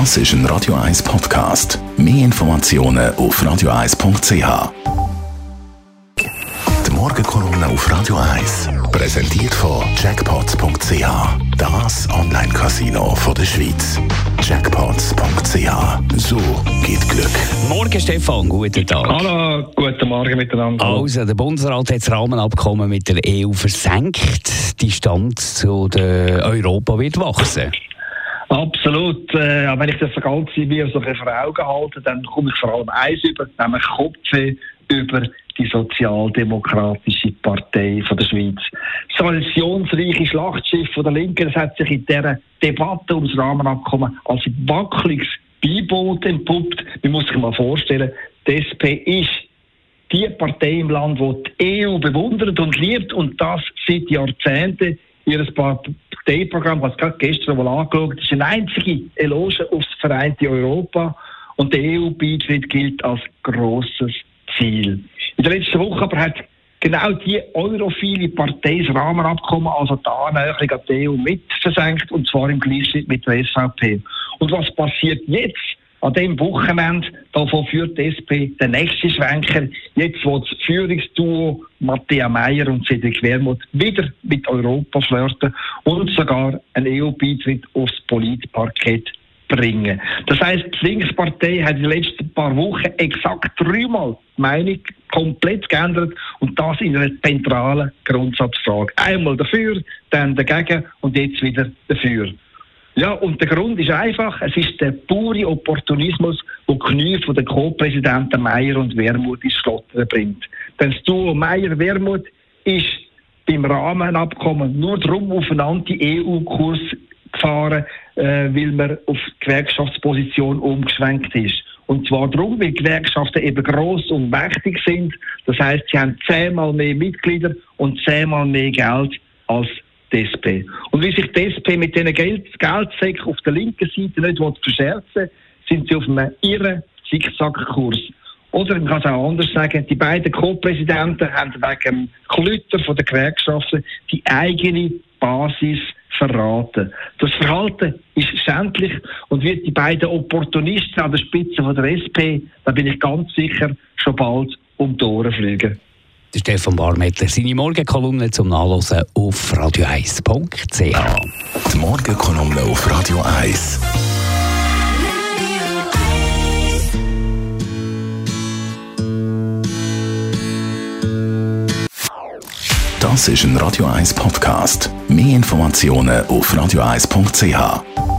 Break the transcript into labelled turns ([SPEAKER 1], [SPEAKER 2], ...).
[SPEAKER 1] Das ist ein Radio 1 Podcast. Mehr Informationen auf radio1.ch. Die Morgenkolumne auf Radio 1 präsentiert von Jackpots.ch. Das Online-Casino der Schweiz. Jackpots.ch. So geht Glück.
[SPEAKER 2] Morgen, Stefan, guten Tag.
[SPEAKER 3] Hallo, guten Morgen miteinander.
[SPEAKER 2] Also, der Bundesrat hat das Rahmenabkommen mit der EU versenkt. Die Distanz zu der Europa wird wachsen.
[SPEAKER 3] Absolut. Äh, wenn ich das Ganze mir so vor Augen halte, dann komme ich vor allem eins über, nämlich Kopfweh über die Sozialdemokratische Partei von der Schweiz. Das traditionsreiche Schlachtschiff von der Linken das hat sich in dieser Debatte ums Rahmenabkommen als wackeliges Beiboot entpuppt. Man muss sich mal vorstellen, die SP ist die Partei im Land, die die EU bewundert und liebt und das seit Jahrzehnten. Ihr Parteiprogramm, was gerade gestern mal angeschaut, ist eine einzige Eloge aufs vereinte Europa und der EU-Beitritt gilt als grosses Ziel. In der letzten Woche aber hat genau die europhile Partei das Rahmenabkommen, also die Annäherung an die EU, mit versenkt, und zwar im Gleichschritt mit der SVP. Und was passiert jetzt? An dem Wochenende, davon führt die SP den nächsten Schwenker. Jetzt wo das Führungsduo Matthäa Meyer und Cedric Wermuth wieder mit Europa flirten und sogar einen EU-Beitritt aufs Politparkett bringen. Das heißt, die Linkspartei hat in den letzten paar Wochen exakt dreimal die Meinung komplett geändert und das in einer zentralen Grundsatzfrage. Einmal dafür, dann dagegen und jetzt wieder dafür. Ja, und der Grund ist einfach, es ist der pure Opportunismus, der Knie von den Co-Präsidenten Meier und Wermuth ins Schlottern bringt. Denn das Duo Meier-Wermuth ist beim Rahmenabkommen nur darum auf einen Anti-EU-Kurs gefahren, äh, weil man auf die Gewerkschaftsposition umgeschwenkt ist. Und zwar darum, weil Gewerkschaften eben gross und mächtig sind. Das heißt, sie haben zehnmal mehr Mitglieder und zehnmal mehr Geld als die SP. Und wie sich die SP mit diesen Geld Geldsäcken auf der linken Seite nicht verscherzen sind sie auf einem irren Zickzackkurs. Oder man kann es auch anders sagen, die beiden Co-Präsidenten haben wegen dem Klütter von der Gewerkschaften die eigene Basis verraten. Das Verhalten ist schändlich und wird die beiden Opportunisten an der Spitze von der SP, da bin ich ganz sicher, schon bald um die Ohren fliegen.
[SPEAKER 2] Der Stefan Barmettler, seine Morgenkolumne zum Nachlesen auf radio1.ch.
[SPEAKER 1] Die Morgenkolumne auf Radio 1. Das ist ein Radio 1 Podcast. Mehr Informationen auf radio1.ch.